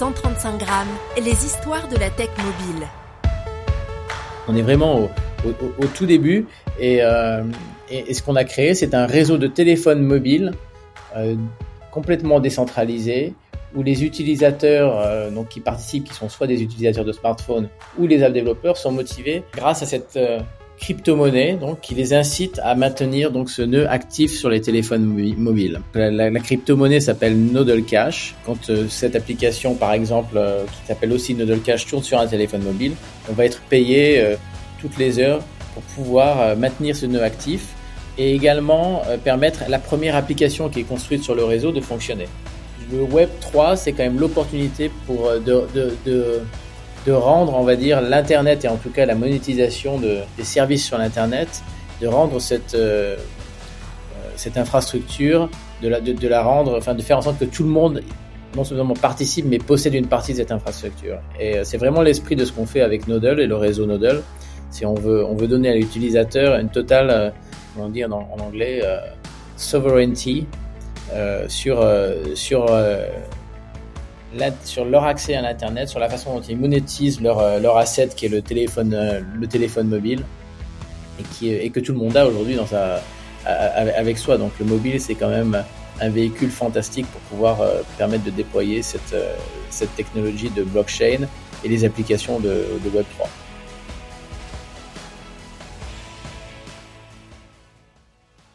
135 grammes, les histoires de la tech mobile. On est vraiment au, tout début et, euh, ce qu'on a créé, c'est un réseau de téléphones mobiles euh, complètement décentralisé où les utilisateurs euh, donc qui participent, qui sont soit des utilisateurs de smartphones ou les app développeurs, sont motivés grâce à cette crypto-monnaie donc qui les incite à maintenir donc ce nœud actif sur les téléphones mobiles. La, crypto-monnaie s'appelle Nodal Cash. Quand euh, cette application par exemple euh, qui s'appelle aussi Nodal Cash tourne sur un téléphone mobile, on va être payé euh, toutes les heures pour pouvoir maintenir ce nœud actif et également permettre à la première application qui est construite sur le réseau de fonctionner. Le Web 3, c'est quand même l'opportunité pour de de rendre, on va dire, l'Internet et en tout cas la monétisation de, des services sur l'Internet, de rendre cette, euh, cette infrastructure, de la, de, la rendre, enfin de faire en sorte que tout le monde non seulement participe, mais possède une partie de cette infrastructure. Et euh, c'est vraiment l'esprit de ce qu'on fait avec Nodal et le réseau Nodal. Si on veut, on veut donner à l'utilisateur une totale, euh, comment dire en, anglais, sovereignty sur, sur sur leur accès à l'internet, sur la façon dont ils monétisent leur, euh, leur asset qui est le téléphone, euh, le téléphone mobile et, qui, et que tout le monde a aujourd'hui dans sa, avec soi. Donc le mobile, c'est quand même un véhicule fantastique pour pouvoir euh, permettre de déployer cette, cette technologie de blockchain et les applications de, de Web3.